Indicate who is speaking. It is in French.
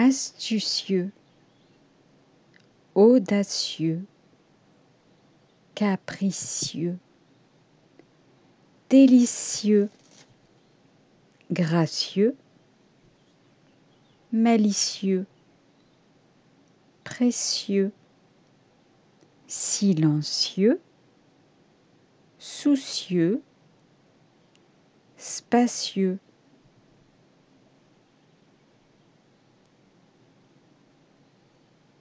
Speaker 1: astucieux, audacieux, capricieux, délicieux, gracieux, malicieux, précieux, silencieux, soucieux, spacieux,